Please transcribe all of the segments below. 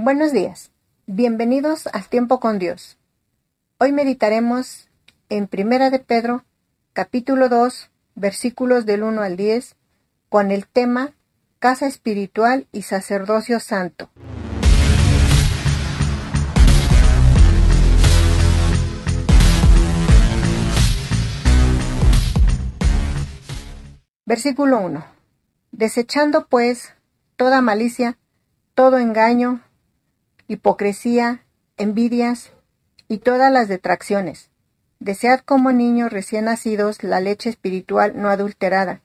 Buenos días, bienvenidos al tiempo con Dios. Hoy meditaremos en Primera de Pedro, capítulo 2, versículos del 1 al 10, con el tema Casa espiritual y sacerdocio santo. Versículo 1. Desechando pues toda malicia, todo engaño, hipocresía, envidias y todas las detracciones. Desead como niños recién nacidos la leche espiritual no adulterada,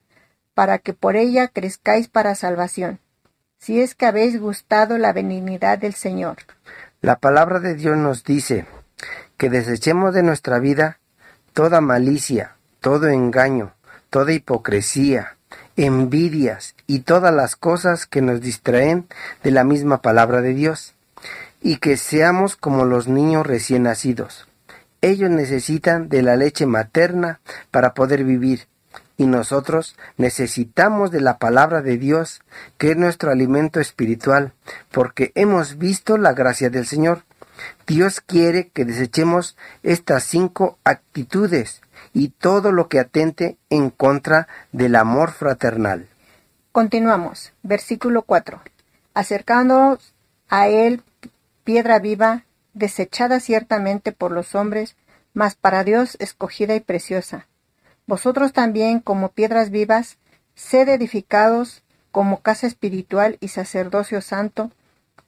para que por ella crezcáis para salvación, si es que habéis gustado la benignidad del Señor. La palabra de Dios nos dice que desechemos de nuestra vida toda malicia, todo engaño, toda hipocresía, envidias y todas las cosas que nos distraen de la misma palabra de Dios y que seamos como los niños recién nacidos. Ellos necesitan de la leche materna para poder vivir, y nosotros necesitamos de la palabra de Dios, que es nuestro alimento espiritual, porque hemos visto la gracia del Señor. Dios quiere que desechemos estas cinco actitudes y todo lo que atente en contra del amor fraternal. Continuamos. Versículo 4. Acercándonos a Él piedra viva, desechada ciertamente por los hombres, mas para Dios escogida y preciosa. Vosotros también, como piedras vivas, sed edificados como casa espiritual y sacerdocio santo,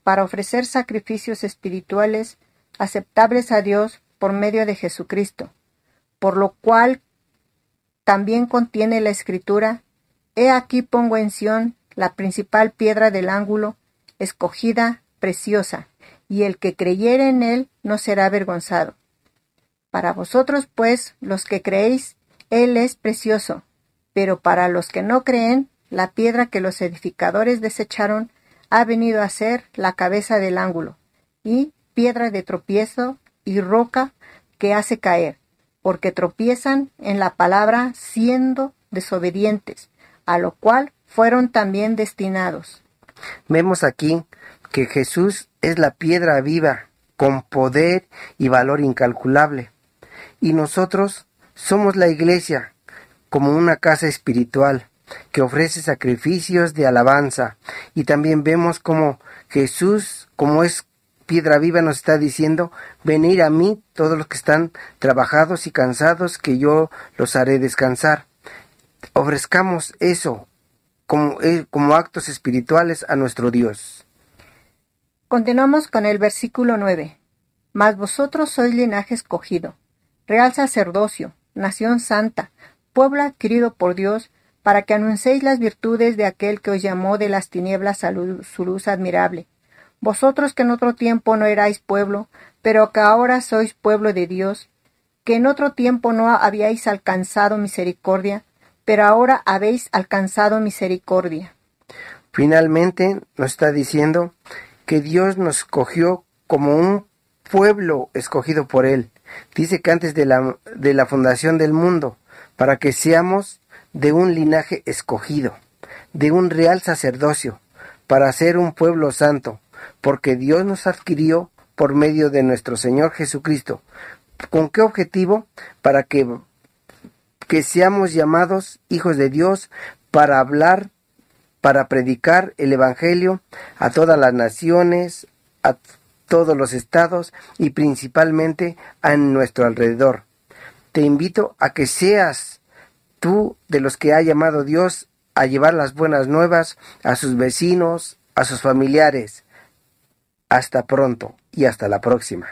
para ofrecer sacrificios espirituales aceptables a Dios por medio de Jesucristo, por lo cual también contiene la escritura, He aquí pongo en Sión la principal piedra del ángulo, escogida, preciosa, y el que creyere en él no será avergonzado. Para vosotros, pues, los que creéis, él es precioso, pero para los que no creen, la piedra que los edificadores desecharon ha venido a ser la cabeza del ángulo, y piedra de tropiezo y roca que hace caer, porque tropiezan en la palabra siendo desobedientes, a lo cual fueron también destinados. Vemos aquí que Jesús es la piedra viva, con poder y valor incalculable. Y nosotros somos la iglesia, como una casa espiritual, que ofrece sacrificios de alabanza. Y también vemos como Jesús, como es piedra viva, nos está diciendo, venir a mí todos los que están trabajados y cansados, que yo los haré descansar. Ofrezcamos eso como, eh, como actos espirituales a nuestro Dios. Continuamos con el versículo 9. Mas vosotros sois linaje escogido, real sacerdocio, nación santa, pueblo adquirido por Dios, para que anunciéis las virtudes de aquel que os llamó de las tinieblas a su luz admirable. Vosotros que en otro tiempo no erais pueblo, pero que ahora sois pueblo de Dios, que en otro tiempo no habíais alcanzado misericordia, pero ahora habéis alcanzado misericordia. Finalmente nos está diciendo que Dios nos escogió como un pueblo escogido por Él. Dice que antes de la, de la fundación del mundo, para que seamos de un linaje escogido, de un real sacerdocio, para ser un pueblo santo, porque Dios nos adquirió por medio de nuestro Señor Jesucristo. ¿Con qué objetivo? Para que, que seamos llamados hijos de Dios, para hablar para predicar el Evangelio a todas las naciones, a todos los estados y principalmente a nuestro alrededor. Te invito a que seas tú de los que ha llamado Dios a llevar las buenas nuevas a sus vecinos, a sus familiares. Hasta pronto y hasta la próxima.